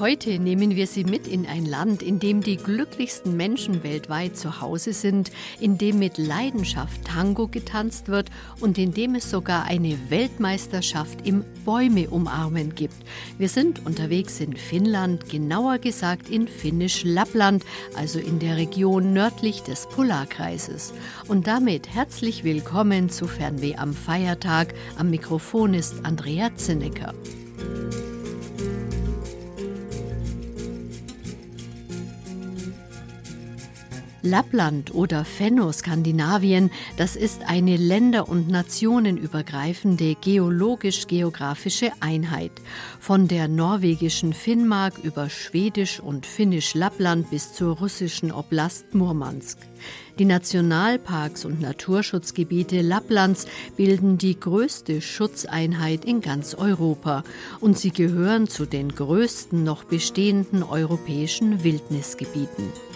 Heute nehmen wir Sie mit in ein Land, in dem die glücklichsten Menschen weltweit zu Hause sind, in dem mit Leidenschaft Tango getanzt wird und in dem es sogar eine Weltmeisterschaft im Bäume umarmen gibt. Wir sind unterwegs in Finnland, genauer gesagt in Finnisch Lappland, also in der Region nördlich des Polarkreises. Und damit herzlich willkommen zu Fernweh am Feiertag. Am Mikrofon ist Andrea Zinnecker. Lappland oder Fennoskandinavien, das ist eine länder- und nationenübergreifende geologisch-geografische Einheit. Von der norwegischen Finnmark über Schwedisch und Finnisch Lappland bis zur russischen Oblast Murmansk. Die Nationalparks und Naturschutzgebiete Lapplands bilden die größte Schutzeinheit in ganz Europa und sie gehören zu den größten noch bestehenden europäischen Wildnisgebieten.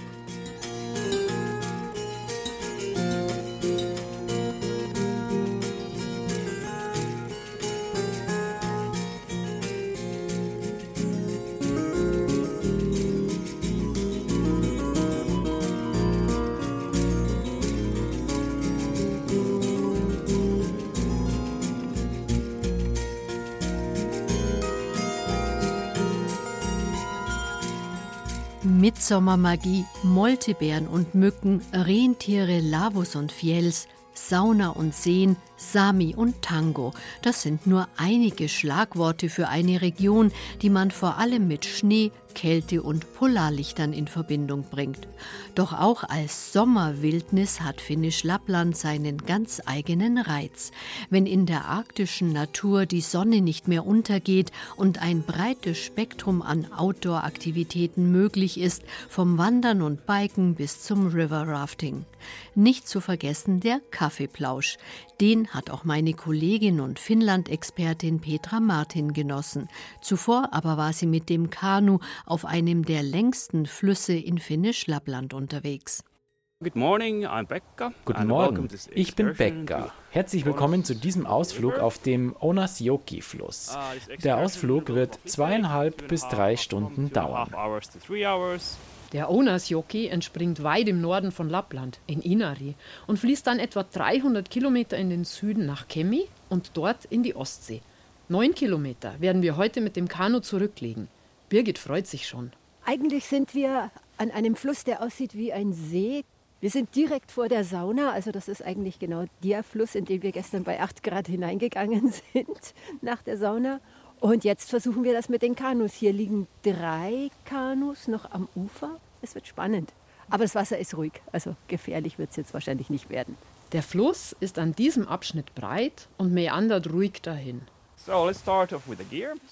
Mitsommermagie, Moltebeeren und Mücken, Rentiere, Lavus und Fjels, Sauna und Seen, Sami und Tango. Das sind nur einige Schlagworte für eine Region, die man vor allem mit Schnee, Kälte und Polarlichtern in Verbindung bringt. Doch auch als Sommerwildnis hat Finnisch Lappland seinen ganz eigenen Reiz. Wenn in der arktischen Natur die Sonne nicht mehr untergeht und ein breites Spektrum an Outdoor-Aktivitäten möglich ist, vom Wandern und Biken bis zum River Rafting. Nicht zu vergessen der Kaffeeplausch. Den hat auch meine Kollegin und Finnland-Expertin Petra Martin genossen. Zuvor aber war sie mit dem Kanu auf einem der längsten Flüsse in Finnisch-Lappland unterwegs. Guten Morgen, ich bin Bekka. Herzlich willkommen zu diesem Ausflug auf dem Onasjoki-Fluss. Ah, Der Ausflug wird zweieinhalb bis drei Stunden dauern. Der Onasjoki entspringt weit im Norden von Lappland, in Inari, und fließt dann etwa 300 Kilometer in den Süden nach Kemi und dort in die Ostsee. Neun Kilometer werden wir heute mit dem Kanu zurücklegen. Birgit freut sich schon. Eigentlich sind wir an einem Fluss, der aussieht wie ein See. Wir sind direkt vor der Sauna, also das ist eigentlich genau der Fluss, in den wir gestern bei 8 Grad hineingegangen sind nach der Sauna. Und jetzt versuchen wir das mit den Kanus. Hier liegen drei Kanus noch am Ufer. Es wird spannend. Aber das Wasser ist ruhig, also gefährlich wird es jetzt wahrscheinlich nicht werden. Der Fluss ist an diesem Abschnitt breit und meandert ruhig dahin.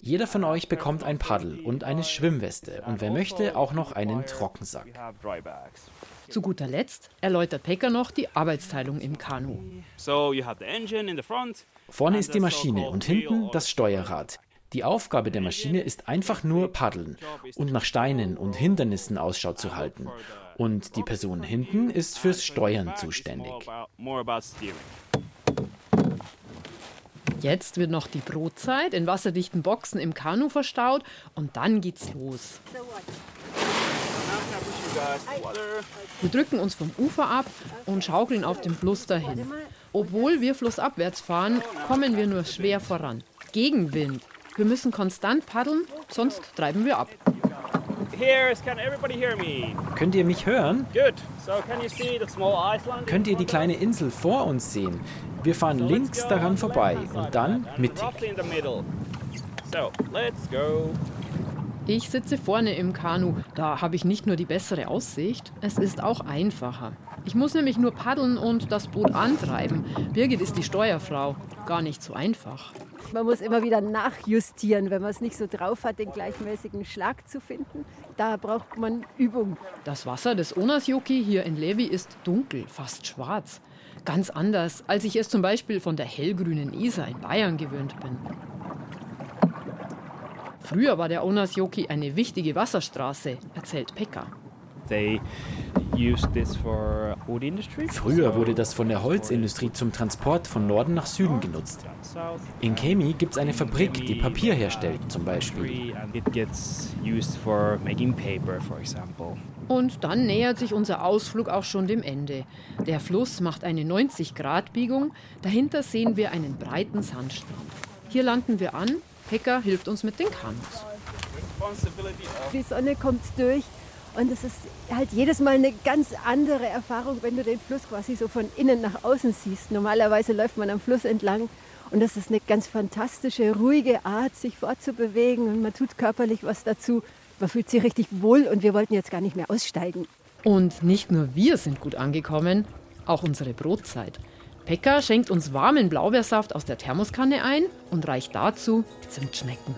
Jeder von euch bekommt ein Paddel und eine Schwimmweste und wer möchte, auch noch einen Trockensack. Zu guter Letzt erläutert Pekka noch die Arbeitsteilung im Kanu. Vorne ist die Maschine und hinten das Steuerrad. Die Aufgabe der Maschine ist einfach nur paddeln und nach Steinen und Hindernissen Ausschau zu halten. Und die Person hinten ist fürs Steuern zuständig. Jetzt wird noch die Brotzeit in wasserdichten Boxen im Kanu verstaut und dann geht's los. Wir drücken uns vom Ufer ab und schaukeln auf dem Fluss dahin. Obwohl wir flussabwärts fahren, kommen wir nur schwer voran. Gegenwind. Wir müssen konstant paddeln, sonst treiben wir ab. Könnt ihr mich hören? Könnt ihr die kleine Insel vor uns sehen? Wir fahren links daran vorbei und dann mittig. Ich sitze vorne im Kanu. Da habe ich nicht nur die bessere Aussicht, es ist auch einfacher. Ich muss nämlich nur paddeln und das Boot antreiben. Birgit ist die Steuerfrau. Gar nicht so einfach. Man muss immer wieder nachjustieren, wenn man es nicht so drauf hat, den gleichmäßigen Schlag zu finden. Da braucht man Übung. Das Wasser des Onasjoki hier in Levi ist dunkel, fast schwarz. Ganz anders, als ich es zum Beispiel von der hellgrünen Isar in Bayern gewöhnt bin. Früher war der Onasjoki eine wichtige Wasserstraße, erzählt Pekka. Früher wurde das von der Holzindustrie zum Transport von Norden nach Süden genutzt. In Kemi gibt es eine Fabrik, die Papier herstellt, zum Beispiel. Und dann nähert sich unser Ausflug auch schon dem Ende. Der Fluss macht eine 90-Grad-Biegung. Dahinter sehen wir einen breiten Sandstrand. Hier landen wir an. Pekka hilft uns mit den Kanus. Die Sonne kommt durch und es ist halt jedes Mal eine ganz andere Erfahrung, wenn du den Fluss quasi so von innen nach außen siehst. Normalerweise läuft man am Fluss entlang und das ist eine ganz fantastische, ruhige Art, sich fortzubewegen und man tut körperlich was dazu. Man fühlt sich richtig wohl und wir wollten jetzt gar nicht mehr aussteigen. Und nicht nur wir sind gut angekommen, auch unsere Brotzeit. Pekka schenkt uns warmen Blaubeersaft aus der Thermoskanne ein und reicht dazu Zimtschnecken.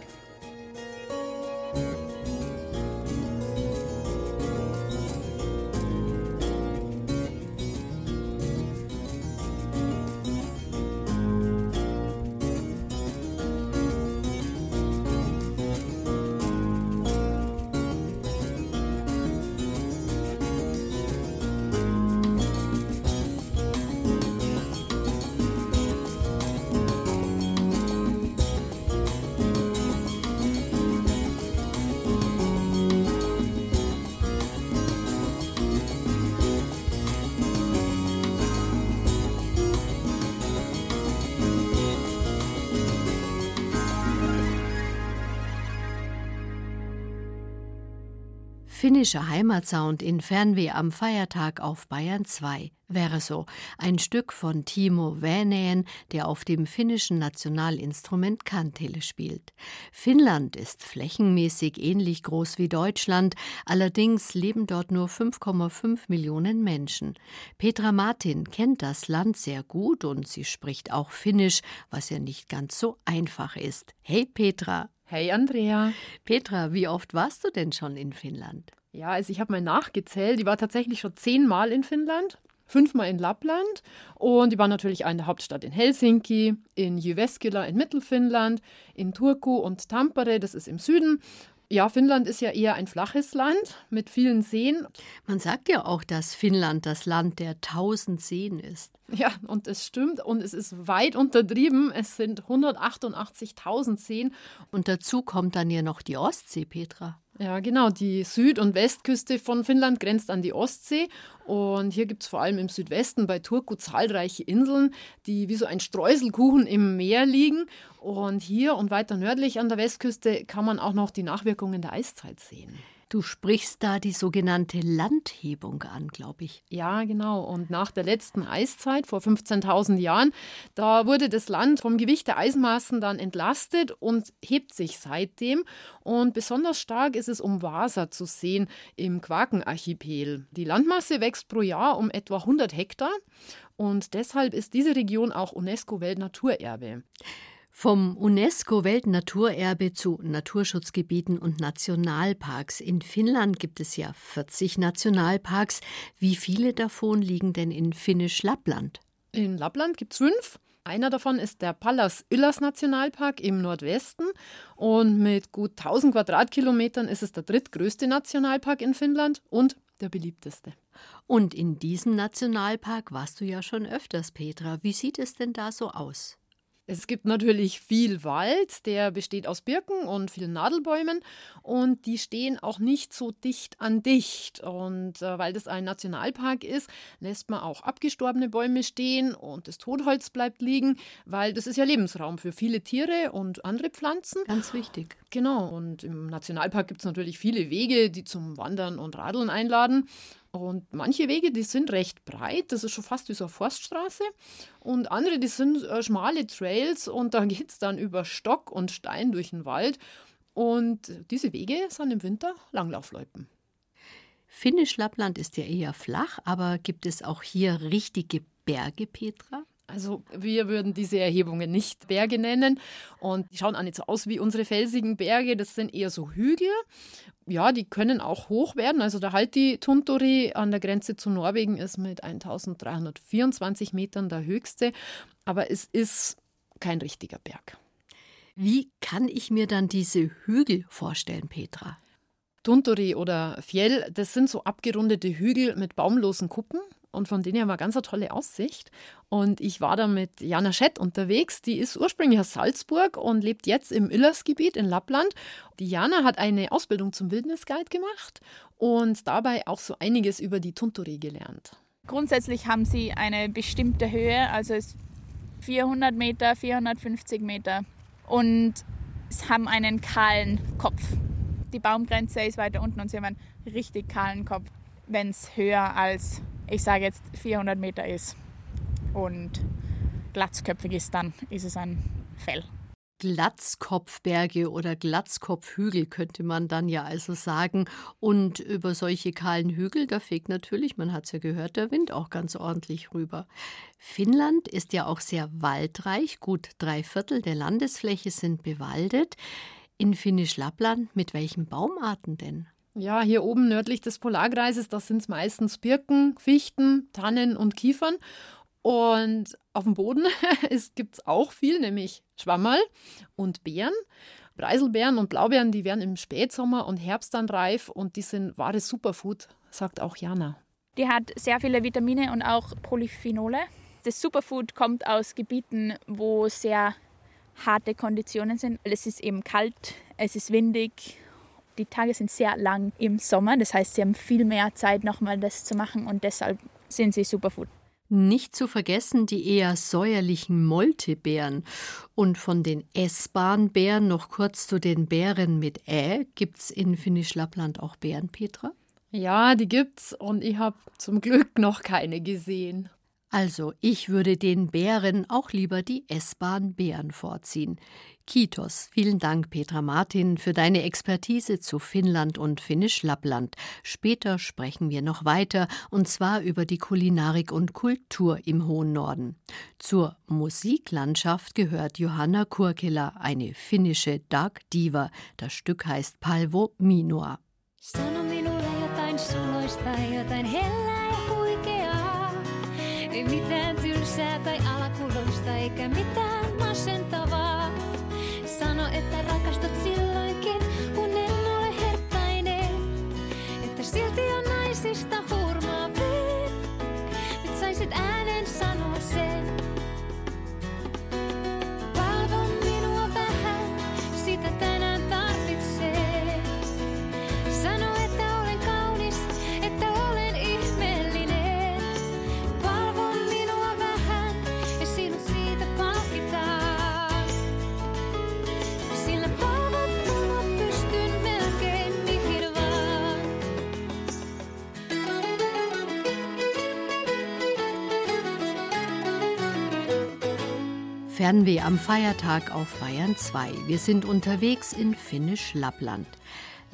Finnischer Heimatsound in Fernweh am Feiertag auf Bayern 2 wäre so ein Stück von Timo Väinäen, der auf dem finnischen Nationalinstrument Kantele spielt. Finnland ist flächenmäßig ähnlich groß wie Deutschland, allerdings leben dort nur 5,5 Millionen Menschen. Petra Martin kennt das Land sehr gut und sie spricht auch Finnisch, was ja nicht ganz so einfach ist. Hey Petra, Hey Andrea. Petra, wie oft warst du denn schon in Finnland? Ja, also ich habe mal nachgezählt. Die war tatsächlich schon zehnmal in Finnland, fünfmal in Lappland und die war natürlich in der Hauptstadt in Helsinki, in Jyväskylä in Mittelfinnland, in Turku und Tampere, das ist im Süden ja, Finnland ist ja eher ein flaches Land mit vielen Seen. Man sagt ja auch, dass Finnland das Land der tausend Seen ist. Ja, und es stimmt und es ist weit untertrieben. Es sind 188.000 Seen. Und dazu kommt dann ja noch die Ostsee, Petra. Ja, genau. Die Süd- und Westküste von Finnland grenzt an die Ostsee. Und hier gibt es vor allem im Südwesten bei Turku zahlreiche Inseln, die wie so ein Streuselkuchen im Meer liegen. Und hier und weiter nördlich an der Westküste kann man auch noch die Nachwirkungen der Eiszeit sehen. Du sprichst da die sogenannte Landhebung an, glaube ich. Ja, genau. Und nach der letzten Eiszeit vor 15.000 Jahren, da wurde das Land vom Gewicht der Eismaßen dann entlastet und hebt sich seitdem. Und besonders stark ist es um Vasa zu sehen im Quakenarchipel. Die Landmasse wächst pro Jahr um etwa 100 Hektar und deshalb ist diese Region auch UNESCO-Weltnaturerbe. Vom UNESCO-Weltnaturerbe zu Naturschutzgebieten und Nationalparks. In Finnland gibt es ja 40 Nationalparks. Wie viele davon liegen denn in Finnisch-Lappland? In Lappland gibt es fünf. Einer davon ist der Pallas Ylläs Nationalpark im Nordwesten und mit gut 1000 Quadratkilometern ist es der drittgrößte Nationalpark in Finnland und der beliebteste. Und in diesem Nationalpark warst du ja schon öfters, Petra. Wie sieht es denn da so aus? Es gibt natürlich viel Wald, der besteht aus Birken und vielen Nadelbäumen und die stehen auch nicht so dicht an dicht. Und äh, weil das ein Nationalpark ist, lässt man auch abgestorbene Bäume stehen und das Totholz bleibt liegen, weil das ist ja Lebensraum für viele Tiere und andere Pflanzen. Ganz wichtig. Genau. Und im Nationalpark gibt es natürlich viele Wege, die zum Wandern und Radeln einladen. Und manche Wege, die sind recht breit, das ist schon fast wie so eine Forststraße. Und andere, die sind äh, schmale Trails und da geht es dann über Stock und Stein durch den Wald. Und diese Wege sind im Winter Langlaufloipen. Finnisch Lappland ist ja eher flach, aber gibt es auch hier richtige Berge, Petra? Also wir würden diese Erhebungen nicht Berge nennen und die schauen auch nicht so aus wie unsere felsigen Berge, das sind eher so Hügel. Ja, die können auch hoch werden. Also der Halti Tunturi an der Grenze zu Norwegen ist mit 1324 Metern der höchste, aber es ist kein richtiger Berg. Wie kann ich mir dann diese Hügel vorstellen, Petra? Tunturi oder Fjell, das sind so abgerundete Hügel mit baumlosen Kuppen und von denen haben wir ganz eine tolle Aussicht. Und ich war da mit Jana Schett unterwegs. Die ist ursprünglich aus Salzburg und lebt jetzt im Illersgebiet in Lappland. Die Jana hat eine Ausbildung zum Wildnisguide gemacht und dabei auch so einiges über die Tunturi gelernt. Grundsätzlich haben sie eine bestimmte Höhe, also 400 Meter, 450 Meter und haben einen kahlen Kopf. Die Baumgrenze ist weiter unten und sie haben einen richtig kahlen Kopf, wenn es höher als, ich sage jetzt, 400 Meter ist und glatzköpfig ist, dann ist es ein Fell. Glatzkopfberge oder Glatzkopfhügel könnte man dann ja also sagen. Und über solche kahlen Hügel, da fegt natürlich, man hat es ja gehört, der Wind auch ganz ordentlich rüber. Finnland ist ja auch sehr waldreich, gut drei Viertel der Landesfläche sind bewaldet. In Finnisch-Lappland, mit welchen Baumarten denn? Ja, hier oben nördlich des Polarkreises, das sind es meistens Birken, Fichten, Tannen und Kiefern. Und auf dem Boden gibt es auch viel, nämlich Schwammerl und Beeren. Preiselbeeren und Blaubeeren, die werden im Spätsommer und Herbst dann reif und die sind wahres Superfood, sagt auch Jana. Die hat sehr viele Vitamine und auch Polyphenole. Das Superfood kommt aus Gebieten, wo sehr harte Konditionen sind. Es ist eben kalt, es ist windig. Die Tage sind sehr lang im Sommer, das heißt, sie haben viel mehr Zeit, nochmal das zu machen und deshalb sind sie Superfood. Nicht zu vergessen die eher säuerlichen Moltebeeren. Und von den essbaren Beeren noch kurz zu den Beeren mit Ä. Gibt's in Finnisch-Lappland auch Beeren, Petra? Ja, die gibt's und ich habe zum Glück noch keine gesehen. Also, ich würde den Bären auch lieber die essbaren Beeren vorziehen. Kitos, vielen Dank, Petra Martin, für deine Expertise zu Finnland und Finnisch-Lappland. Später sprechen wir noch weiter, und zwar über die Kulinarik und Kultur im hohen Norden. Zur Musiklandschaft gehört Johanna Kurkela, eine finnische Dark Diva. Das Stück heißt Palvo Minua. Sano minulle jotain suloista, jotain hellää. Ei mitään tylsää tai alakulosta eikä mitään masentavaa. Sano, että rakastat silloinkin, kun en ole herttainen. Että silti on naisista hurmaavin. Nyt saisit äänen Fernweh am Feiertag auf Bayern 2. Wir sind unterwegs in Finnisch-Lappland.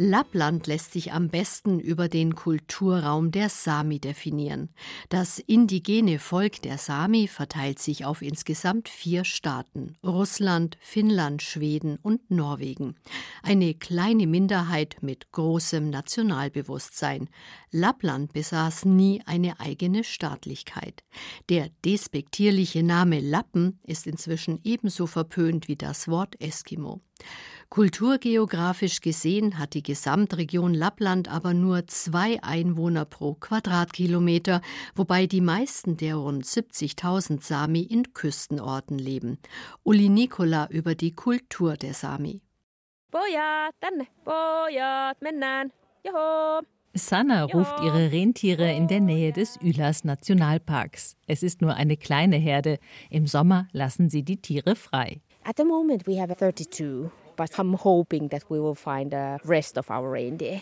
Lappland lässt sich am besten über den Kulturraum der Sami definieren. Das indigene Volk der Sami verteilt sich auf insgesamt vier Staaten Russland, Finnland, Schweden und Norwegen. Eine kleine Minderheit mit großem Nationalbewusstsein. Lappland besaß nie eine eigene Staatlichkeit. Der despektierliche Name Lappen ist inzwischen ebenso verpönt wie das Wort Eskimo. Kulturgeografisch gesehen hat die Gesamtregion Lappland aber nur zwei Einwohner pro Quadratkilometer, wobei die meisten der rund 70.000 Sami in Küstenorten leben. Uli Nikola über die Kultur der Sami. Pojat, tänne, pojat, mennään, joho. Sanna ruft ihre Rentiere in der Nähe des Ülas Nationalparks. Es ist nur eine kleine Herde. Im Sommer lassen sie die Tiere frei. At the moment we have 32 but I'm hoping that we will find the rest of our reindeer.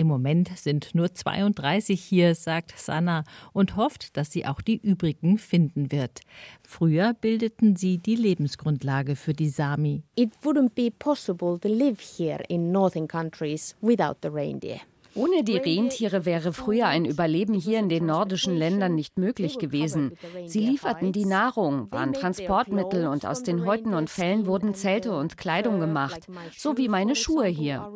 Im Moment sind nur 32 hier, sagt Sanna und hofft, dass sie auch die übrigen finden wird. Früher bildeten sie die Lebensgrundlage für die Sami. It wouldn't be possible to live here in northern countries without the reindeer. Ohne die Rentiere wäre früher ein Überleben hier in den nordischen Ländern nicht möglich gewesen. Sie lieferten die Nahrung, waren Transportmittel und aus den Häuten und Fellen wurden Zelte und Kleidung gemacht, so wie meine Schuhe hier.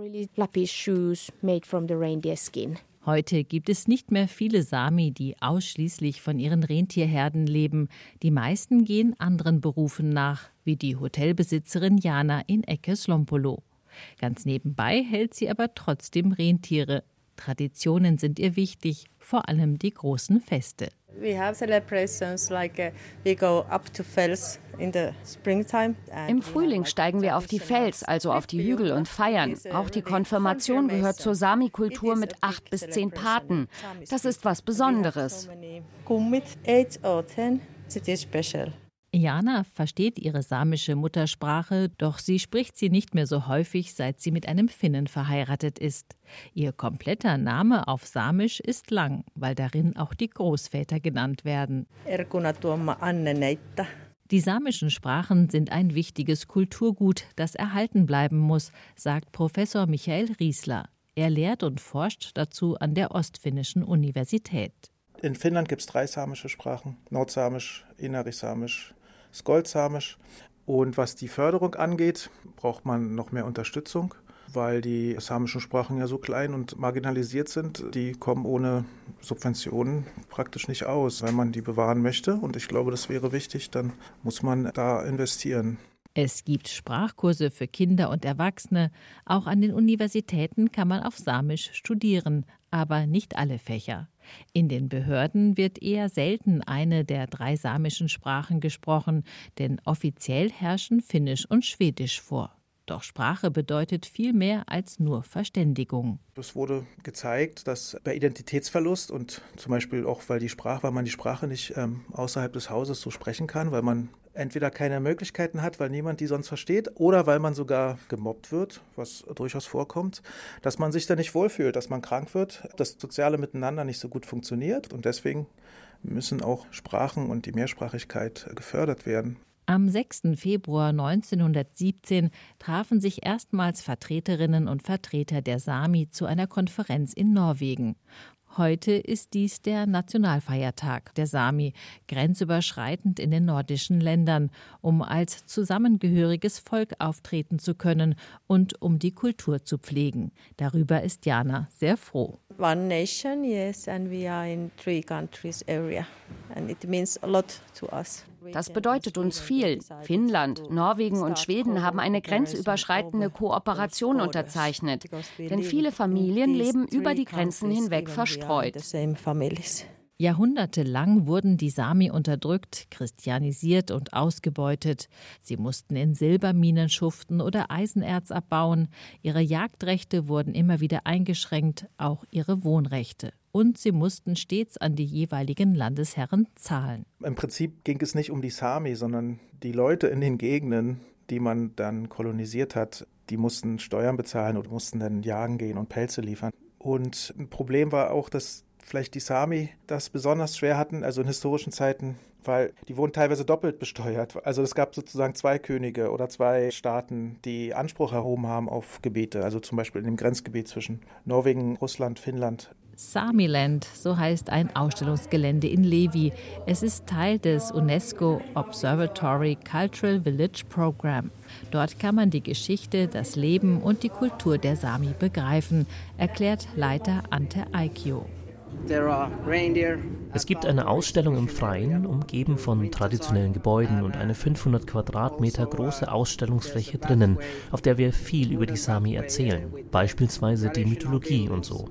Heute gibt es nicht mehr viele Sami, die ausschließlich von ihren Rentierherden leben. Die meisten gehen anderen Berufen nach, wie die Hotelbesitzerin Jana in Ecke Slompolo. Ganz nebenbei hält sie aber trotzdem Rentiere. Traditionen sind ihr wichtig, vor allem die großen Feste. Uh. Im Frühling steigen wir auf die Fels, also auf die Hügel und feiern. Auch die Konfirmation gehört zur Sami-Kultur mit acht bis zehn Paten. Das ist was Besonderes. Jana versteht ihre samische Muttersprache, doch sie spricht sie nicht mehr so häufig, seit sie mit einem Finnen verheiratet ist. Ihr kompletter Name auf Samisch ist lang, weil darin auch die Großväter genannt werden. Die samischen Sprachen sind ein wichtiges Kulturgut, das erhalten bleiben muss, sagt Professor Michael Riesler. Er lehrt und forscht dazu an der Ostfinnischen Universität. In Finnland gibt es drei samische Sprachen: Nordsamisch, Inarisch-Samisch, Skoldsamisch. Und was die Förderung angeht, braucht man noch mehr Unterstützung, weil die samischen Sprachen ja so klein und marginalisiert sind. Die kommen ohne Subventionen praktisch nicht aus. Wenn man die bewahren möchte, und ich glaube, das wäre wichtig, dann muss man da investieren. Es gibt Sprachkurse für Kinder und Erwachsene. Auch an den Universitäten kann man auf Samisch studieren, aber nicht alle Fächer. In den Behörden wird eher selten eine der drei samischen Sprachen gesprochen, denn offiziell herrschen Finnisch und Schwedisch vor. Doch Sprache bedeutet viel mehr als nur Verständigung. Es wurde gezeigt, dass bei Identitätsverlust und zum Beispiel auch, weil die Sprache, weil man die Sprache nicht ähm, außerhalb des Hauses so sprechen kann, weil man entweder keine Möglichkeiten hat, weil niemand die sonst versteht, oder weil man sogar gemobbt wird, was durchaus vorkommt, dass man sich da nicht wohlfühlt, dass man krank wird, das soziale Miteinander nicht so gut funktioniert und deswegen müssen auch Sprachen und die Mehrsprachigkeit gefördert werden. Am 6. Februar 1917 trafen sich erstmals Vertreterinnen und Vertreter der Sami zu einer Konferenz in Norwegen. Heute ist dies der Nationalfeiertag der Sami, grenzüberschreitend in den nordischen Ländern, um als zusammengehöriges Volk auftreten zu können und um die Kultur zu pflegen. Darüber ist Jana sehr froh. One nation, yes, and we are in three countries area, and it means a lot to us. Das bedeutet uns viel. Finnland, Norwegen und Schweden haben eine grenzüberschreitende Kooperation unterzeichnet. Denn viele Familien leben über die Grenzen hinweg verstreut. Jahrhundertelang wurden die Sami unterdrückt, christianisiert und ausgebeutet. Sie mussten in Silberminen schuften oder Eisenerz abbauen. Ihre Jagdrechte wurden immer wieder eingeschränkt, auch ihre Wohnrechte und sie mussten stets an die jeweiligen Landesherren zahlen. Im Prinzip ging es nicht um die Sami, sondern die Leute in den Gegenden, die man dann kolonisiert hat, die mussten Steuern bezahlen und mussten dann jagen gehen und Pelze liefern. Und ein Problem war auch, dass vielleicht die Sami das besonders schwer hatten, also in historischen Zeiten, weil die wurden teilweise doppelt besteuert. Also es gab sozusagen zwei Könige oder zwei Staaten, die Anspruch erhoben haben auf Gebiete, also zum Beispiel in dem Grenzgebiet zwischen Norwegen, Russland, Finnland. Samiland, so heißt ein Ausstellungsgelände in Levi. Es ist Teil des UNESCO Observatory Cultural Village Program. Dort kann man die Geschichte, das Leben und die Kultur der Sami begreifen, erklärt Leiter Ante Aikio. Es gibt eine Ausstellung im Freien, umgeben von traditionellen Gebäuden und eine 500 Quadratmeter große Ausstellungsfläche drinnen, auf der wir viel über die Sami erzählen, beispielsweise die Mythologie und so.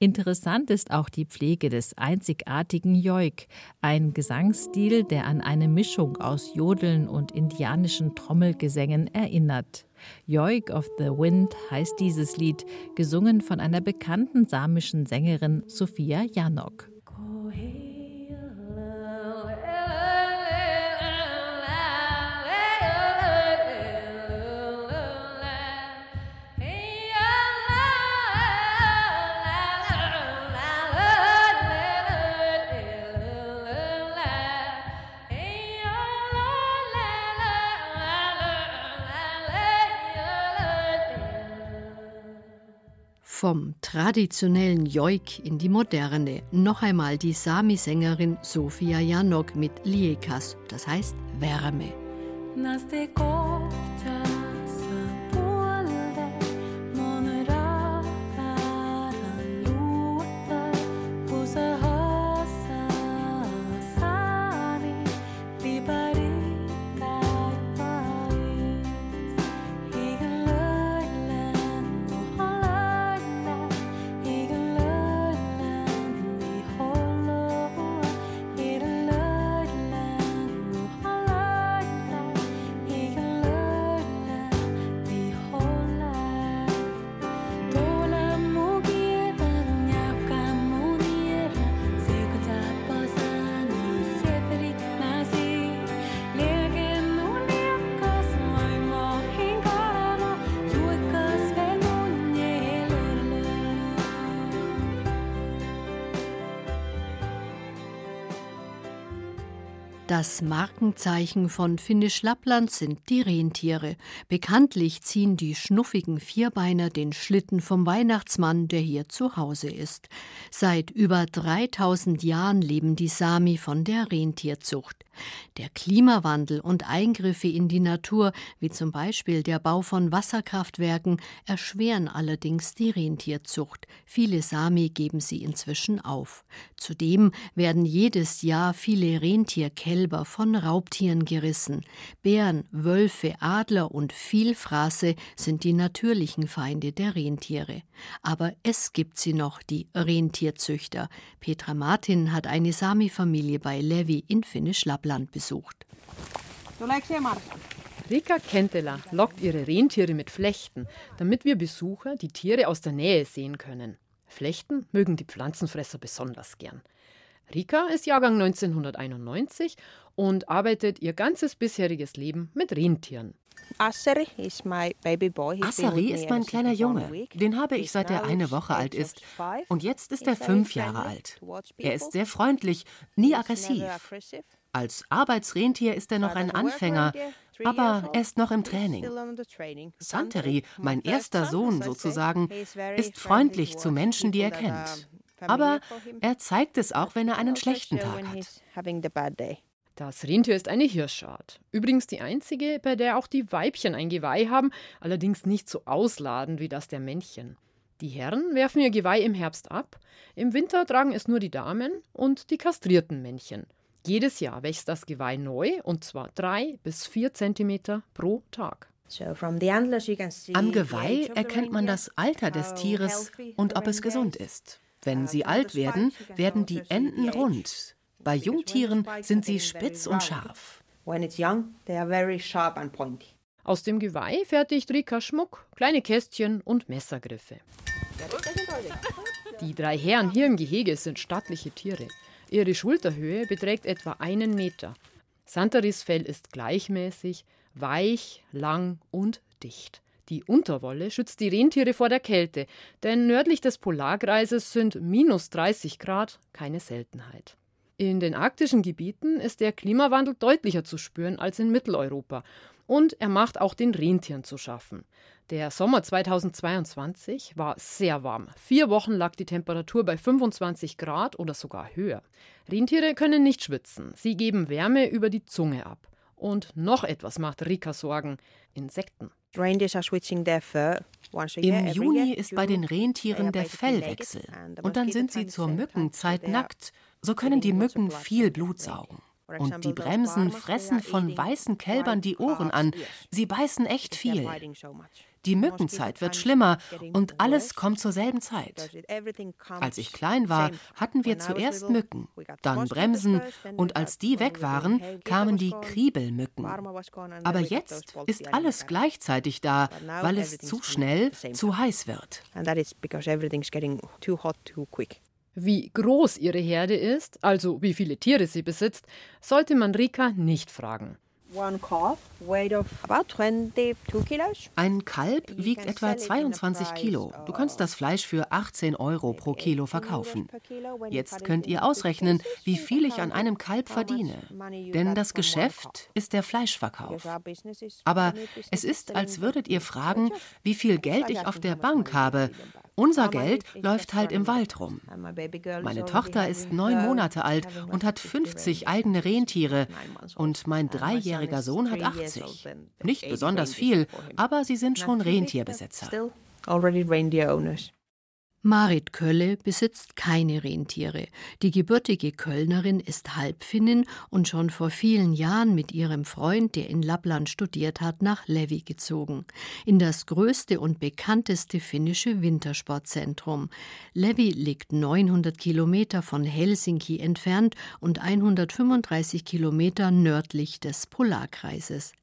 Interessant ist auch die Pflege des einzigartigen Joik, ein Gesangsstil, der an eine Mischung aus Jodeln und indianischen Trommelgesängen erinnert. Joik of the Wind heißt dieses Lied, gesungen von einer bekannten samischen Sängerin Sophia Janok. Vom traditionellen Joik in die moderne. Noch einmal die Sami-Sängerin Sofia Janok mit Liekas, das heißt Wärme. Das Markenzeichen von Finnisch Lappland sind die Rentiere. Bekanntlich ziehen die schnuffigen Vierbeiner den Schlitten vom Weihnachtsmann, der hier zu Hause ist. Seit über 3000 Jahren leben die Sami von der Rentierzucht. Der Klimawandel und Eingriffe in die Natur, wie zum Beispiel der Bau von Wasserkraftwerken, erschweren allerdings die Rentierzucht. Viele Sami geben sie inzwischen auf. Zudem werden jedes Jahr viele Rentierkälber von Raubtieren gerissen. Bären, Wölfe, Adler und Vielfraße sind die natürlichen Feinde der Rentiere. Aber es gibt sie noch, die Rentierzüchter. Petra Martin hat eine Sami-Familie bei Levi in Finnisch-Lappland Lappland besucht. Rika Kentela lockt ihre Rentiere mit Flechten, damit wir Besucher die Tiere aus der Nähe sehen können. Flechten mögen die Pflanzenfresser besonders gern. Rika ist Jahrgang 1991 und arbeitet ihr ganzes bisheriges Leben mit Rentieren. Asseri ist mein kleiner Junge. Den habe ich seit er eine Woche alt ist. Und jetzt ist er fünf Jahre alt. Er ist sehr freundlich, nie aggressiv. Als Arbeitsrentier ist er noch ein Anfänger, aber er ist noch im Training. Santeri, mein erster Sohn sozusagen, ist freundlich zu Menschen, die er kennt. Aber er zeigt es auch, wenn er einen schlechten Tag hat. Das Rentier ist eine Hirschart. Übrigens die einzige, bei der auch die Weibchen ein Geweih haben, allerdings nicht so ausladend wie das der Männchen. Die Herren werfen ihr Geweih im Herbst ab, im Winter tragen es nur die Damen und die kastrierten Männchen. Jedes Jahr wächst das Geweih neu und zwar drei bis vier Zentimeter pro Tag. Am Geweih erkennt man das Alter des Tieres und ob es gesund ist. Wenn sie alt werden, werden die Enden rund. Bei Jungtieren sind sie spitz und scharf. Aus dem Geweih fertigt Rika Schmuck, kleine Kästchen und Messergriffe. Die drei Herren hier im Gehege sind stattliche Tiere. Ihre Schulterhöhe beträgt etwa einen Meter. Santaris Fell ist gleichmäßig, weich, lang und dicht. Die Unterwolle schützt die Rentiere vor der Kälte, denn nördlich des Polarkreises sind minus 30 Grad keine Seltenheit. In den arktischen Gebieten ist der Klimawandel deutlicher zu spüren als in Mitteleuropa und er macht auch den Rentieren zu schaffen. Der Sommer 2022 war sehr warm. Vier Wochen lag die Temperatur bei 25 Grad oder sogar höher. Rentiere können nicht schwitzen. Sie geben Wärme über die Zunge ab. Und noch etwas macht Rika Sorgen: Insekten. Im Juni ist bei den Rentieren der Fellwechsel. Und dann sind sie zur Mückenzeit nackt. So können die Mücken viel Blut saugen. Und die Bremsen fressen von weißen Kälbern die Ohren an. Sie beißen echt viel. Die Mückenzeit wird schlimmer und alles kommt zur selben Zeit. Als ich klein war, hatten wir zuerst Mücken, dann Bremsen und als die weg waren, kamen die Kriebelmücken. Aber jetzt ist alles gleichzeitig da, weil es zu schnell zu heiß wird. Wie groß ihre Herde ist, also wie viele Tiere sie besitzt, sollte man Rika nicht fragen. Ein Kalb wiegt etwa 22 Kilo. Du kannst das Fleisch für 18 Euro pro Kilo verkaufen. Jetzt könnt ihr ausrechnen, wie viel ich an einem Kalb verdiene. Denn das Geschäft ist der Fleischverkauf. Aber es ist, als würdet ihr fragen, wie viel Geld ich auf der Bank habe. Unser Geld läuft halt im Wald rum. Meine Tochter ist neun Monate alt und hat 50 eigene Rentiere und mein dreijähriger Sohn hat 80. Nicht besonders viel, aber sie sind schon Rentierbesitzer. Marit Kölle besitzt keine Rentiere. Die gebürtige Kölnerin ist Halbfinnin und schon vor vielen Jahren mit ihrem Freund, der in Lappland studiert hat, nach Levi gezogen. In das größte und bekannteste finnische Wintersportzentrum. Levi liegt 900 Kilometer von Helsinki entfernt und 135 Kilometer nördlich des Polarkreises.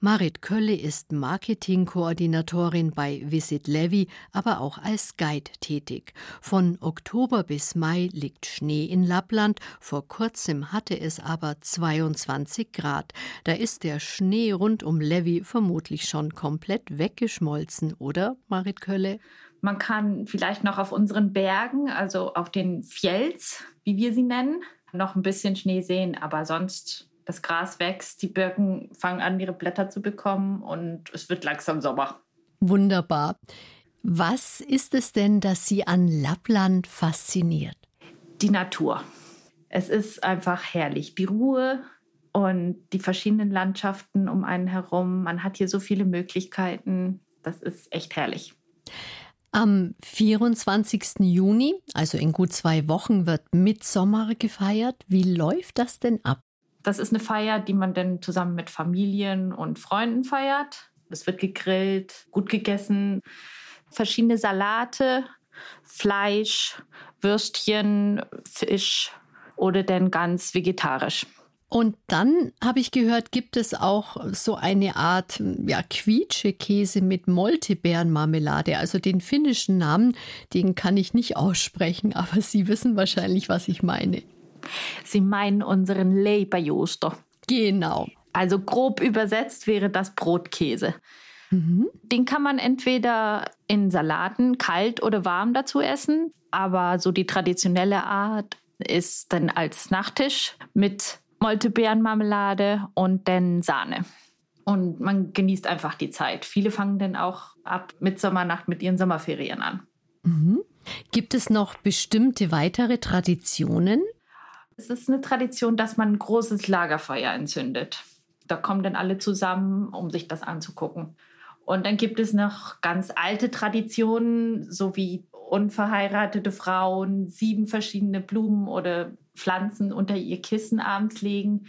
Marit Kölle ist Marketingkoordinatorin bei Visit Levi, aber auch als Guide tätig. Von Oktober bis Mai liegt Schnee in Lappland. Vor kurzem hatte es aber 22 Grad. Da ist der Schnee rund um Levi vermutlich schon komplett weggeschmolzen, oder, Marit Kölle? Man kann vielleicht noch auf unseren Bergen, also auf den Fjells, wie wir sie nennen, noch ein bisschen Schnee sehen, aber sonst das Gras wächst, die Birken fangen an, ihre Blätter zu bekommen und es wird langsam Sommer. Wunderbar. Was ist es denn, das Sie an Lappland fasziniert? Die Natur. Es ist einfach herrlich. Die Ruhe und die verschiedenen Landschaften um einen herum. Man hat hier so viele Möglichkeiten. Das ist echt herrlich. Am 24. Juni, also in gut zwei Wochen, wird Mitsommer gefeiert. Wie läuft das denn ab? Das ist eine Feier, die man dann zusammen mit Familien und Freunden feiert. Es wird gegrillt, gut gegessen, verschiedene Salate, Fleisch, Würstchen, Fisch oder dann ganz vegetarisch. Und dann habe ich gehört, gibt es auch so eine Art ja, Quietschekäse mit Moltebeerenmarmelade. Also den finnischen Namen, den kann ich nicht aussprechen, aber Sie wissen wahrscheinlich, was ich meine. Sie meinen unseren Leipäjuusto. Genau. Also grob übersetzt wäre das Brotkäse. Mhm. Den kann man entweder in Salaten kalt oder warm dazu essen, aber so die traditionelle Art ist dann als Nachtisch mit Moltebeerenmarmelade und dann Sahne. Und man genießt einfach die Zeit. Viele fangen dann auch ab Mitsommernacht mit ihren Sommerferien an. Mhm. Gibt es noch bestimmte weitere Traditionen? Es ist eine Tradition, dass man ein großes Lagerfeuer entzündet. Da kommen dann alle zusammen, um sich das anzugucken. Und dann gibt es noch ganz alte Traditionen, so wie unverheiratete Frauen sieben verschiedene Blumen oder Pflanzen unter ihr Kissen abends legen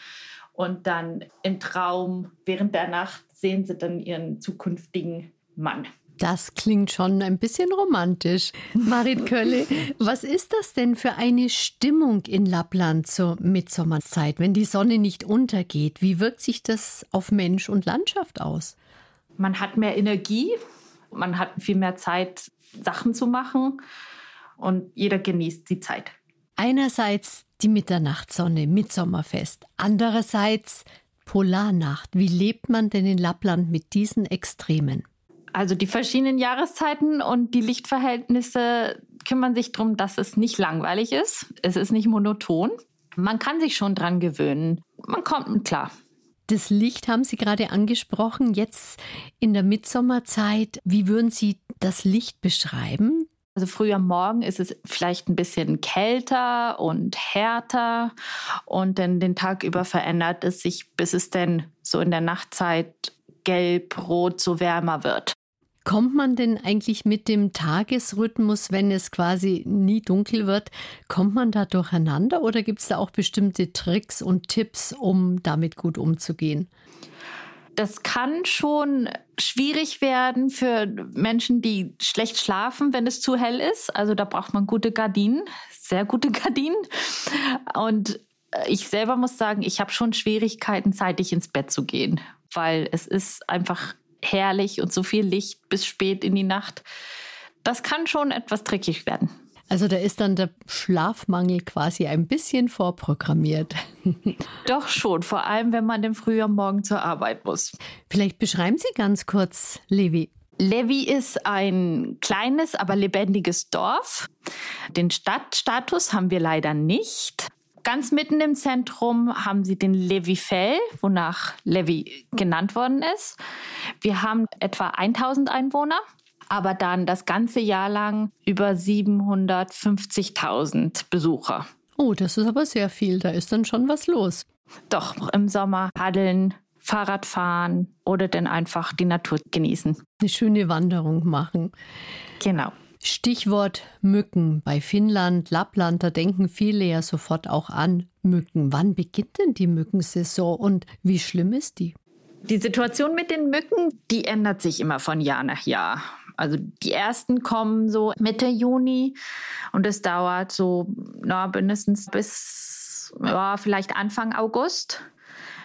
und dann im Traum während der Nacht sehen sie dann ihren zukünftigen Mann. Das klingt schon ein bisschen romantisch. Marit Kölle, was ist das denn für eine Stimmung in Lappland zur Mitsommerzeit, wenn die Sonne nicht untergeht? Wie wirkt sich das auf Mensch und Landschaft aus? Man hat mehr Energie, man hat viel mehr Zeit, Sachen zu machen und jeder genießt die Zeit. Einerseits die Mitternachtssonne, Mitsommerfest, andererseits Polarnacht. Wie lebt man denn in Lappland mit diesen Extremen? Also die verschiedenen Jahreszeiten und die Lichtverhältnisse kümmern sich darum, dass es nicht langweilig ist. Es ist nicht monoton. Man kann sich schon dran gewöhnen. Man kommt klar. Das Licht haben Sie gerade angesprochen. Jetzt in der Mitsommerzeit, wie würden Sie das Licht beschreiben? Also früh am Morgen ist es vielleicht ein bisschen kälter und härter und dann den Tag über verändert es sich, bis es dann so in der Nachtzeit gelb, rot, so wärmer wird. Kommt man denn eigentlich mit dem Tagesrhythmus, wenn es quasi nie dunkel wird, kommt man da durcheinander oder gibt es da auch bestimmte Tricks und Tipps, um damit gut umzugehen? Das kann schon schwierig werden für Menschen, die schlecht schlafen, wenn es zu hell ist. Also da braucht man gute Gardinen, sehr gute Gardinen. Und ich selber muss sagen, ich habe schon Schwierigkeiten, zeitig ins Bett zu gehen, weil es ist einfach herrlich und so viel Licht bis spät in die Nacht. Das kann schon etwas trickig werden. Also da ist dann der Schlafmangel quasi ein bisschen vorprogrammiert. Doch schon, vor allem wenn man im Frühjahr morgen zur Arbeit muss. Vielleicht beschreiben Sie ganz kurz Levi. Levi ist ein kleines, aber lebendiges Dorf. Den Stadtstatus haben wir leider nicht. Ganz mitten im Zentrum haben sie den Levi-Fell, wonach Levi genannt worden ist. Wir haben etwa 1000 Einwohner, aber dann das ganze Jahr lang über 750.000 Besucher. Oh, das ist aber sehr viel. Da ist dann schon was los. Doch, im Sommer paddeln, Fahrrad fahren oder dann einfach die Natur genießen. Eine schöne Wanderung machen. Genau. Stichwort Mücken. Bei Finnland, Lappland, da denken viele ja sofort auch an Mücken. Wann beginnt denn die Mückensaison und wie schlimm ist die? Die Situation mit den Mücken, die ändert sich immer von Jahr nach Jahr. Also die ersten kommen so Mitte Juni und es dauert so na, mindestens bis ja, vielleicht Anfang August.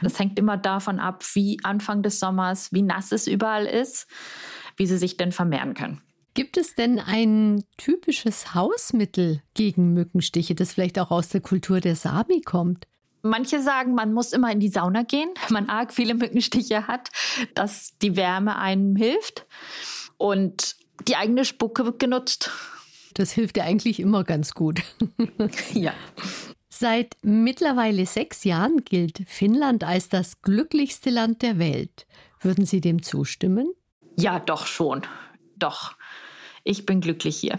Das hängt immer davon ab, wie Anfang des Sommers, wie nass es überall ist, wie sie sich denn vermehren können. Gibt es denn ein typisches Hausmittel gegen Mückenstiche, das vielleicht auch aus der Kultur der Sami kommt? Manche sagen, man muss immer in die Sauna gehen, wenn man arg viele Mückenstiche hat, dass die Wärme einem hilft. Und die eigene Spucke wird genutzt. Das hilft ja eigentlich immer ganz gut. ja. Seit mittlerweile sechs Jahren gilt Finnland als das glücklichste Land der Welt. Würden Sie dem zustimmen? Ja, doch schon. Doch ich bin glücklich hier.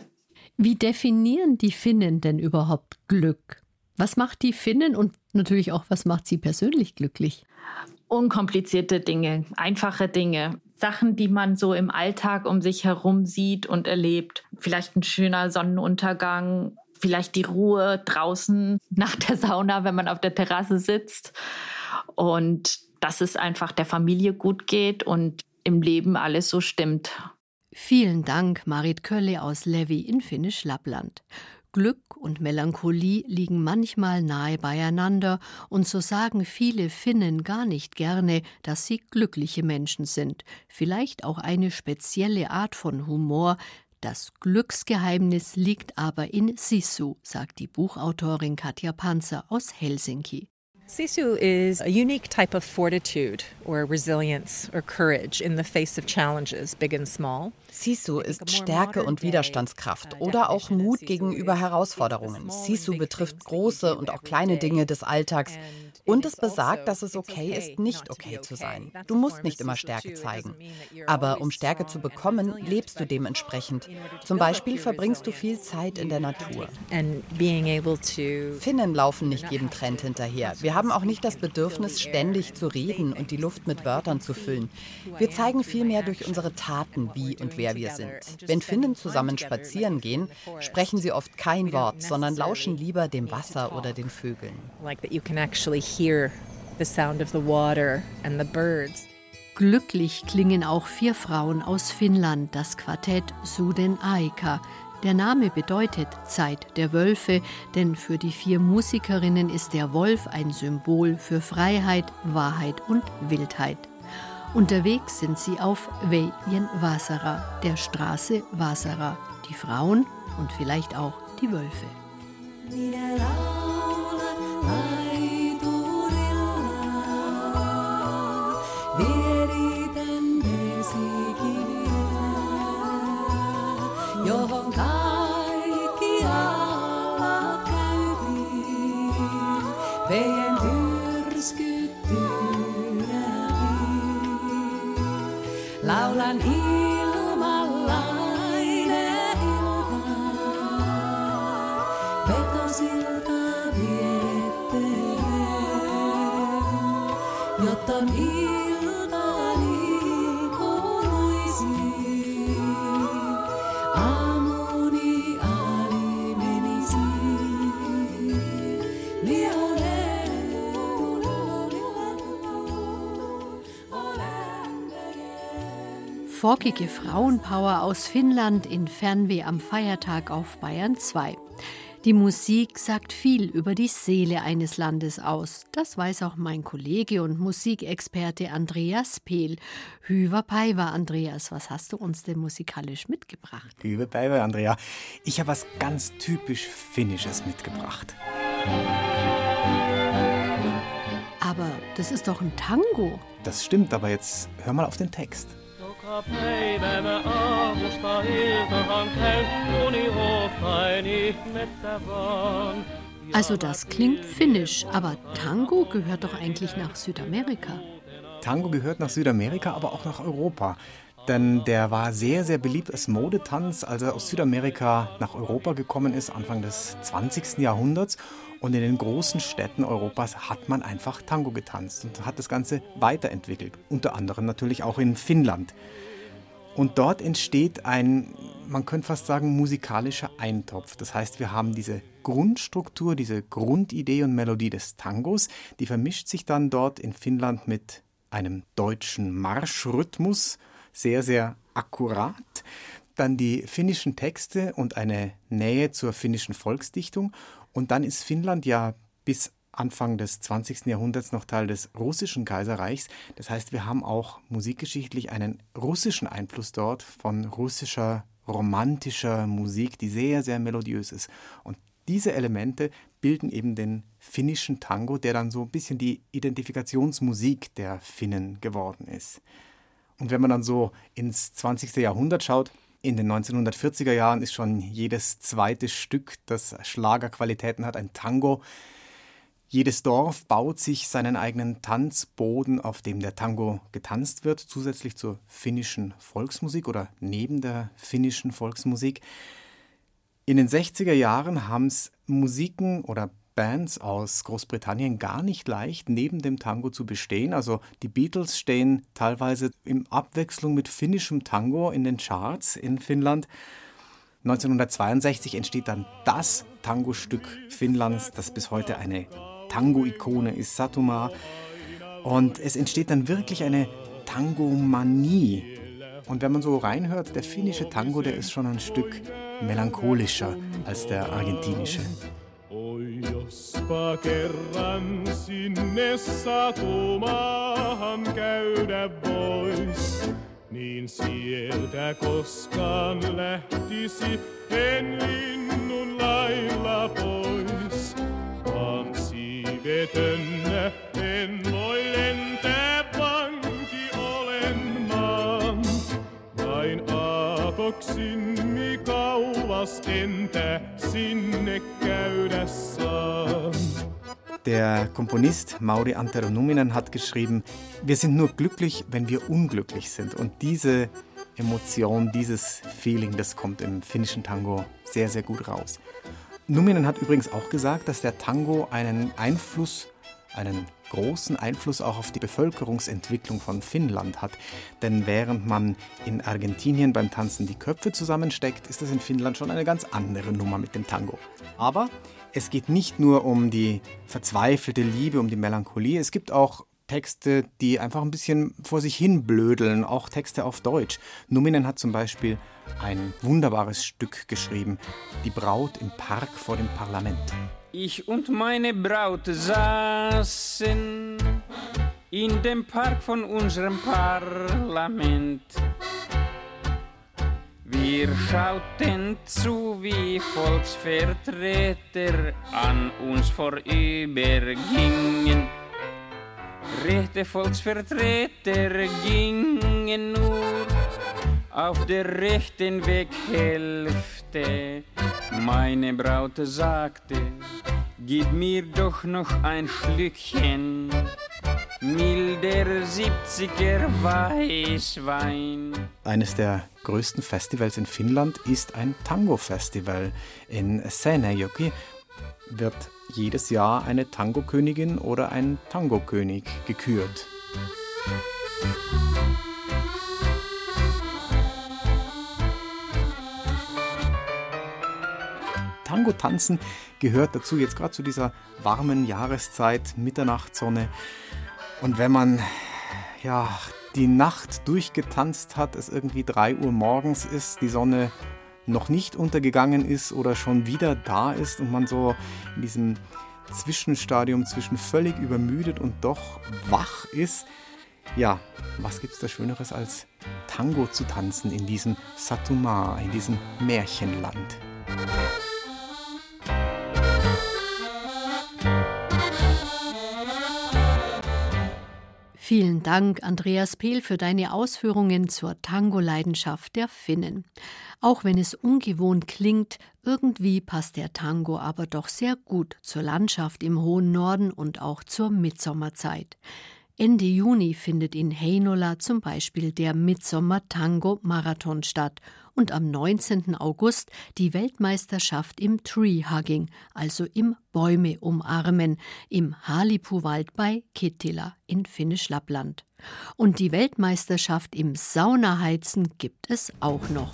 Wie definieren die Finnen denn überhaupt Glück? Was macht die Finnen und natürlich auch, was macht sie persönlich glücklich? Unkomplizierte Dinge, einfache Dinge, Sachen, die man so im Alltag um sich herum sieht und erlebt. Vielleicht ein schöner Sonnenuntergang, vielleicht die Ruhe draußen nach der Sauna, wenn man auf der Terrasse sitzt. Und dass es einfach der Familie gut geht und im Leben alles so stimmt. Vielen Dank, Marit Kölle aus Levi in Finnisch Lappland. Glück und Melancholie liegen manchmal nahe beieinander, und so sagen viele Finnen gar nicht gerne, dass sie glückliche Menschen sind. Vielleicht auch eine spezielle Art von Humor. Das Glücksgeheimnis liegt aber in Sisu, sagt die Buchautorin Katja Panzer aus Helsinki. Sisu is a unique type of fortitude or resilience or courage in the face of challenges, big and small. Sisu ist Stärke und Widerstandskraft oder auch Mut gegenüber Herausforderungen. Sisu betrifft große und auch kleine Dinge des Alltags und es besagt, dass es okay ist, nicht okay zu sein. Du musst nicht immer Stärke zeigen. Aber um Stärke zu bekommen, lebst du dementsprechend. Zum Beispiel verbringst du viel Zeit in der Natur. Finnen laufen nicht jedem Trend hinterher. Wir haben auch nicht das Bedürfnis, ständig zu reden und die Luft mit Wörtern zu füllen. Wir zeigen vielmehr durch unsere Taten, wie und wer wir sind. Wenn Finnen zusammen spazieren gehen, sprechen sie oft kein Wort, sondern lauschen lieber dem Wasser oder den Vögeln hear the sound of the water and the birds. Glücklich klingen auch vier Frauen aus Finnland, das Quartett Suden Aika. Der Name bedeutet Zeit der Wölfe, denn für die vier Musikerinnen ist der Wolf ein Symbol für Freiheit, Wahrheit und Wildheit. Unterwegs sind sie auf Vejen Vasara, der Straße Vasara, die Frauen und vielleicht auch die Wölfe. Forkige Frauenpower aus Finnland in Fernweh am Feiertag auf Bayern 2. Die Musik sagt viel über die Seele eines Landes aus. Das weiß auch mein Kollege und Musikexperte Andreas Pehl. Hüver Paiva, Andreas, was hast du uns denn musikalisch mitgebracht? Hüver Paiva, Andrea. Ich habe was ganz typisch Finnisches mitgebracht. Aber das ist doch ein Tango. Das stimmt, aber jetzt hör mal auf den Text. Also das klingt finnisch, aber Tango gehört doch eigentlich nach Südamerika. Tango gehört nach Südamerika, aber auch nach Europa. Denn der war sehr, sehr beliebt als Modetanz, als er aus Südamerika nach Europa gekommen ist, Anfang des 20. Jahrhunderts. Und in den großen Städten Europas hat man einfach Tango getanzt und hat das Ganze weiterentwickelt. Unter anderem natürlich auch in Finnland. Und dort entsteht ein, man könnte fast sagen, musikalischer Eintopf. Das heißt, wir haben diese Grundstruktur, diese Grundidee und Melodie des Tangos, die vermischt sich dann dort in Finnland mit einem deutschen Marschrhythmus, sehr, sehr akkurat. Dann die finnischen Texte und eine Nähe zur finnischen Volksdichtung. Und dann ist Finnland ja bis Anfang des 20. Jahrhunderts noch Teil des russischen Kaiserreichs. Das heißt, wir haben auch musikgeschichtlich einen russischen Einfluss dort von russischer romantischer Musik, die sehr, sehr melodiös ist. Und diese Elemente bilden eben den finnischen Tango, der dann so ein bisschen die Identifikationsmusik der Finnen geworden ist. Und wenn man dann so ins 20. Jahrhundert schaut, in den 1940er Jahren ist schon jedes zweite Stück, das Schlagerqualitäten hat, ein Tango. Jedes Dorf baut sich seinen eigenen Tanzboden, auf dem der Tango getanzt wird, zusätzlich zur finnischen Volksmusik oder neben der finnischen Volksmusik. In den 60er Jahren haben es Musiken oder Bands aus Großbritannien gar nicht leicht, neben dem Tango zu bestehen. Also die Beatles stehen teilweise in Abwechslung mit finnischem Tango in den Charts in Finnland. 1962 entsteht dann das Tango-Stück Finnlands, das bis heute eine Tango-Ikone ist Satuma. Und es entsteht dann wirklich eine Tangomanie. Und wenn man so reinhört, der finnische Tango, der ist schon ein Stück melancholischer als der argentinische. Jospa kerran sinne satumahan käydä vois, niin sieltä koskaan lähtisi en linnun lailla pois, vaan siivetönnä en voi lentää aatoksin kauas entä sinne käydä. Der Komponist Mauri Antero Numinen hat geschrieben, wir sind nur glücklich, wenn wir unglücklich sind. Und diese Emotion, dieses Feeling, das kommt im finnischen Tango sehr, sehr gut raus. Numinen hat übrigens auch gesagt, dass der Tango einen Einfluss, einen großen Einfluss auch auf die Bevölkerungsentwicklung von Finnland hat. Denn während man in Argentinien beim Tanzen die Köpfe zusammensteckt, ist das in Finnland schon eine ganz andere Nummer mit dem Tango. Aber es geht nicht nur um die verzweifelte Liebe, um die Melancholie, es gibt auch Texte, die einfach ein bisschen vor sich hin blödeln, auch Texte auf Deutsch. Numinen hat zum Beispiel ein wunderbares Stück geschrieben, Die Braut im Park vor dem Parlament. Ich und meine Braut saßen in dem Park von unserem Parlament. Wir schauten zu, wie Volksvertreter an uns vorübergingen. Rechte Volksvertreter gingen nur auf der rechten Weghälfte. Meine Braut sagte, gib mir doch noch ein Schlückchen milder 70er Weißwein. Eines der größten Festivals in Finnland ist ein Tango-Festival. In Seinäjoki wird jedes Jahr eine Tango-Königin oder ein Tango-König gekürt. Tango tanzen gehört dazu, jetzt gerade zu dieser warmen Jahreszeit, Mitternachtssonne. Und wenn man ja die Nacht durchgetanzt hat, es irgendwie 3 Uhr morgens ist, die Sonne noch nicht untergegangen ist oder schon wieder da ist und man so in diesem Zwischenstadium zwischen völlig übermüdet und doch wach ist. Ja, was gibt es da Schöneres als Tango zu tanzen in diesem Satuma, in diesem Märchenland? Vielen Dank, Andreas Pehl, für deine Ausführungen zur Tango-Leidenschaft der Finnen. Auch wenn es ungewohnt klingt, irgendwie passt der Tango aber doch sehr gut zur Landschaft im hohen Norden und auch zur Mitsommerzeit. Ende Juni findet in Heinola zum Beispiel der Midsommer-Tango-Marathon statt und am 19. August die Weltmeisterschaft im Tree-Hugging, also im Bäume umarmen, im Halipu-Wald bei Kittila in Finnisch-Lappland. Und die Weltmeisterschaft im Saunaheizen gibt es auch noch.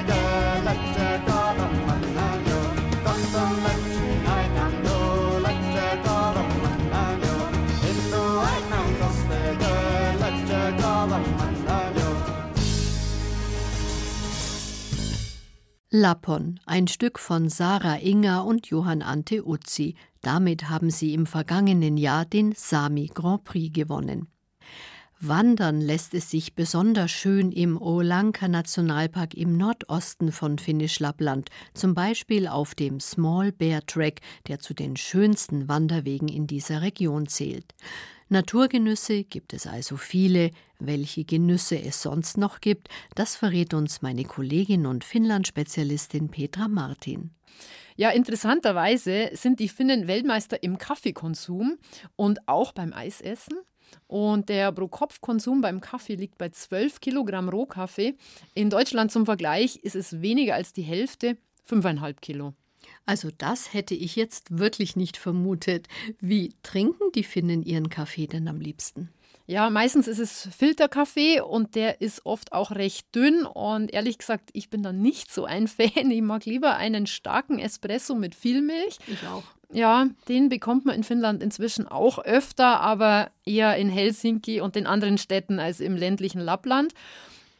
Lappon, ein Stück von Sarah Inger und Johann Ante Uzzi. Damit haben sie im vergangenen Jahr den Sami Grand Prix gewonnen. Wandern lässt es sich besonders schön im Olanka Nationalpark im Nordosten von Finnisch-Lappland, zum Beispiel auf dem Small Bear Track, der zu den schönsten Wanderwegen in dieser Region zählt. Naturgenüsse gibt es also viele. Welche Genüsse es sonst noch gibt, das verrät uns meine Kollegin und Finnland-Spezialistin Petra Martin. Ja, interessanterweise sind die Finnen Weltmeister im Kaffeekonsum und auch beim Eisessen. Und der Pro-Kopf-Konsum beim Kaffee liegt bei 12 Kilogramm Rohkaffee. In Deutschland zum Vergleich ist es weniger als die Hälfte, 5,5 Kilo. Also das hätte ich jetzt wirklich nicht vermutet. Wie trinken die Finnen ihren Kaffee denn am liebsten? Ja, meistens ist es Filterkaffee und der ist oft auch recht dünn. Und ehrlich gesagt, ich bin da nicht so ein Fan. Ich mag lieber einen starken Espresso mit viel Milch. Ich auch. Ja, den bekommt man in Finnland inzwischen auch öfter, aber eher in Helsinki und den anderen Städten als im ländlichen Lappland.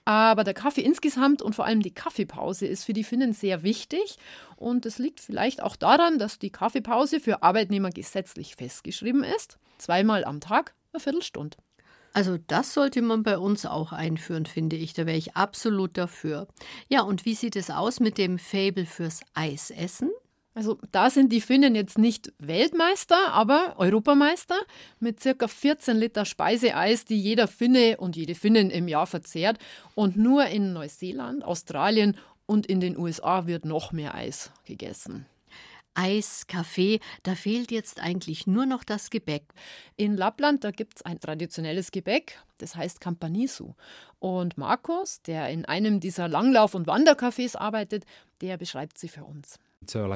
Aber der Kaffee insgesamt und vor allem die Kaffeepause ist für die Finnen sehr wichtig. Und es liegt vielleicht auch daran, dass die Kaffeepause für Arbeitnehmer gesetzlich festgeschrieben ist. Zweimal am Tag, eine Viertelstunde. Also das sollte man bei uns auch einführen, finde ich. Da wäre ich absolut dafür. Ja, und wie sieht es aus mit dem Fable fürs Eisessen? Also da sind die Finnen jetzt nicht Weltmeister, aber Europameister mit circa 14 Liter Speiseeis, die jeder Finne und jede Finnin im Jahr verzehrt. Und nur in Neuseeland, Australien und in den USA wird noch mehr Eis gegessen. Eis, Kaffee, da fehlt jetzt eigentlich nur noch das Gebäck. In Lappland, da gibt es ein traditionelles Gebäck, das heißt Campanisu. Und Markus, der in einem dieser Langlauf- und Wandercafés arbeitet, der beschreibt sie für uns. Uh,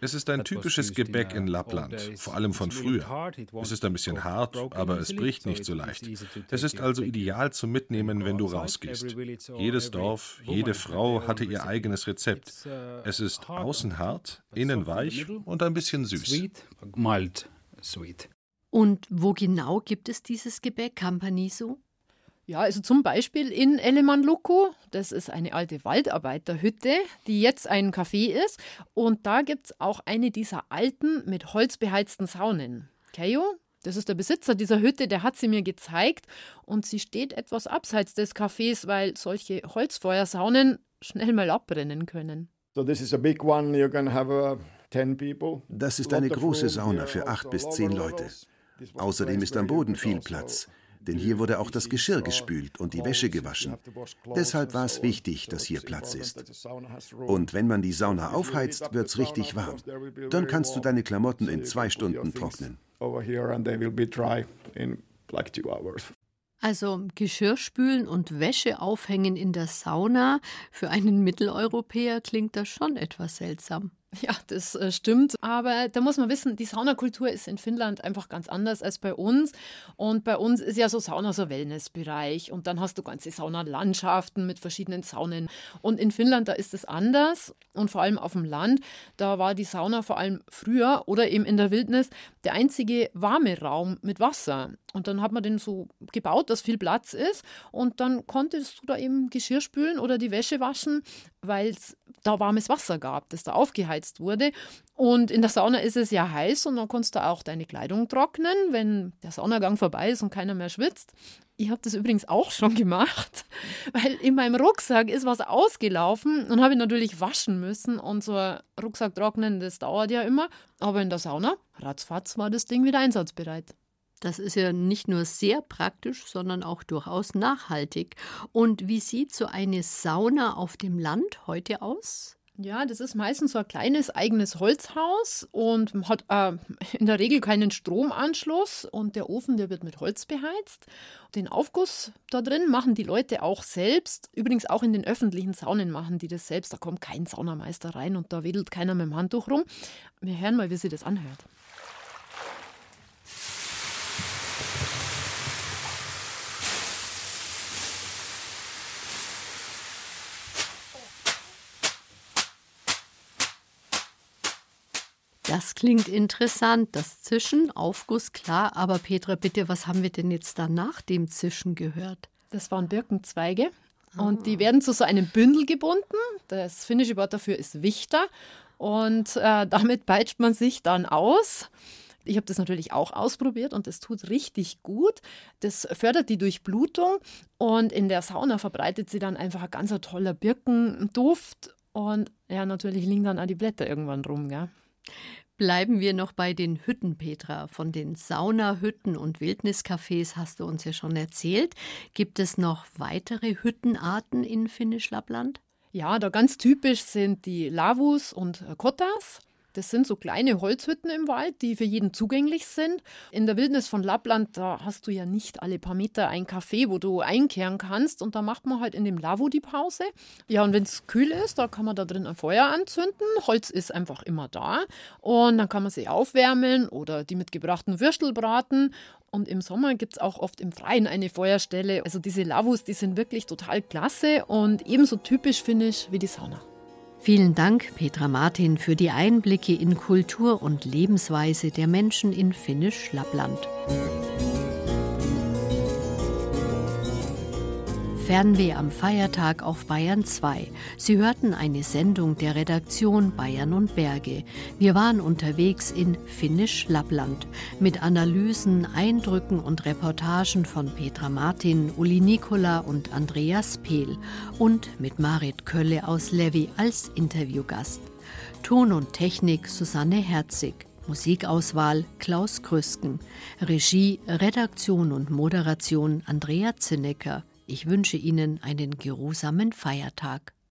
es ist ein typisches Gebäck in Lappland, vor allem von früher. Es ist ein bisschen hart, aber es bricht nicht so leicht. Es ist also ideal zum Mitnehmen, wenn du rausgehst. Jedes Dorf, jede Frau hatte ihr eigenes Rezept. Uh, es ist außen hart, innen weich und ein bisschen süß. Und wo genau gibt es dieses Gebäck, Campaniso? Ja, also zum Beispiel in Elemanluku. Das ist eine alte Waldarbeiterhütte, die jetzt ein Café ist. Und da gibt es auch eine dieser alten, mit Holz beheizten Saunen. Keio, das ist der Besitzer dieser Hütte, der hat sie mir gezeigt. Und sie steht etwas abseits des Cafés, weil solche Holzfeuersaunen schnell mal abbrennen können. Uh, das ist eine große Sauna für acht bis zehn Leute. Außerdem ist am Boden viel Platz. Denn hier wurde auch das Geschirr gespült und die Wäsche gewaschen. Deshalb war es wichtig, dass hier Platz ist. Und wenn man die Sauna aufheizt, wird es richtig warm. Dann kannst du deine Klamotten in zwei Stunden trocknen. Also Geschirrspülen und Wäsche aufhängen in der Sauna, für einen Mitteleuropäer klingt das schon etwas seltsam. Ja, das äh, stimmt. Aber da muss man wissen, die Saunakultur ist in Finnland einfach ganz anders als bei uns. Und bei uns ist ja so Sauna so Wellnessbereich. Und dann hast du ganze Saunalandschaften mit verschiedenen Saunen. Und in Finnland, da ist es anders. Und vor allem auf dem Land, da war die Sauna vor allem früher oder eben in der Wildnis der einzige warme Raum mit Wasser. Und dann hat man den so gebaut, dass viel Platz ist. Und dann konntest du da eben Geschirr spülen oder die Wäsche waschen, weil es da warmes Wasser gab, das da aufgeheizt wurde. Und in der Sauna ist es ja heiß und dann kannst du auch deine Kleidung trocknen, wenn der Saunagang vorbei ist und keiner mehr schwitzt. Ich habe das übrigens auch schon gemacht, weil in meinem Rucksack ist was ausgelaufen und habe ich natürlich waschen müssen. Und so ein Rucksack trocknen, das dauert ja immer. Aber in der Sauna, ratzfatz, war das Ding wieder einsatzbereit. Das ist ja nicht nur sehr praktisch, sondern auch durchaus nachhaltig. Und wie sieht so eine Sauna auf dem Land heute aus? Ja, das ist meistens so ein kleines eigenes Holzhaus und hat äh, in der Regel keinen Stromanschluss und der Ofen, der wird mit Holz beheizt. Den Aufguss da drin machen die Leute auch selbst. Übrigens auch in den öffentlichen Saunen machen die das selbst. Da kommt kein Saunameister rein und da wedelt keiner mit dem Handtuch rum. Wir hören mal, wie sie das anhört. Das klingt interessant, das Zischen, Aufguss, klar. Aber Petra, bitte, was haben wir denn jetzt da nach dem Zischen gehört? Das waren Birkenzweige. Und die werden zu so einem Bündel gebunden. Das finnische Wort dafür ist Wichter. Und äh, damit peitscht man sich dann aus. Ich habe das natürlich auch ausprobiert und es tut richtig gut. Das fördert die Durchblutung und in der Sauna verbreitet sie dann einfach ein ganz toller Birkenduft. Und ja, natürlich liegen dann auch die Blätter irgendwann rum. Gell? Bleiben wir noch bei den Hütten, Petra. Von den Saunahütten und Wildniscafés hast du uns ja schon erzählt. Gibt es noch weitere Hüttenarten in Finnisch-Lappland? Ja, da ganz typisch sind die Lavus und Kottas. Das sind so kleine Holzhütten im Wald, die für jeden zugänglich sind. In der Wildnis von Lappland, da hast du ja nicht alle paar Meter ein Café, wo du einkehren kannst. Und da macht man halt in dem Lavo die Pause. Ja, und wenn es kühl ist, da kann man da drin ein Feuer anzünden. Holz ist einfach immer da. Und dann kann man sie aufwärmen oder die mitgebrachten Würstel braten. Und im Sommer gibt es auch oft im Freien eine Feuerstelle. Also diese Lavus, die sind wirklich total klasse und ebenso typisch finnisch wie die Sauna. Vielen Dank, Petra Martin, für die Einblicke in Kultur und Lebensweise der Menschen in Finnisch-Lappland. Fernweh am Feiertag auf Bayern 2. Sie hörten eine Sendung der Redaktion Bayern und Berge. Wir waren unterwegs in Finnisch-Lappland mit Analysen, Eindrücken und Reportagen von Petra Martin, Uli Nikola und Andreas Pehl und mit Marit Kölle aus Levi als Interviewgast. Ton und Technik Susanne Herzig. Musikauswahl Klaus Krüsken. Regie, Redaktion und Moderation Andrea Zinnecker. Ich wünsche Ihnen einen geruhsamen Feiertag.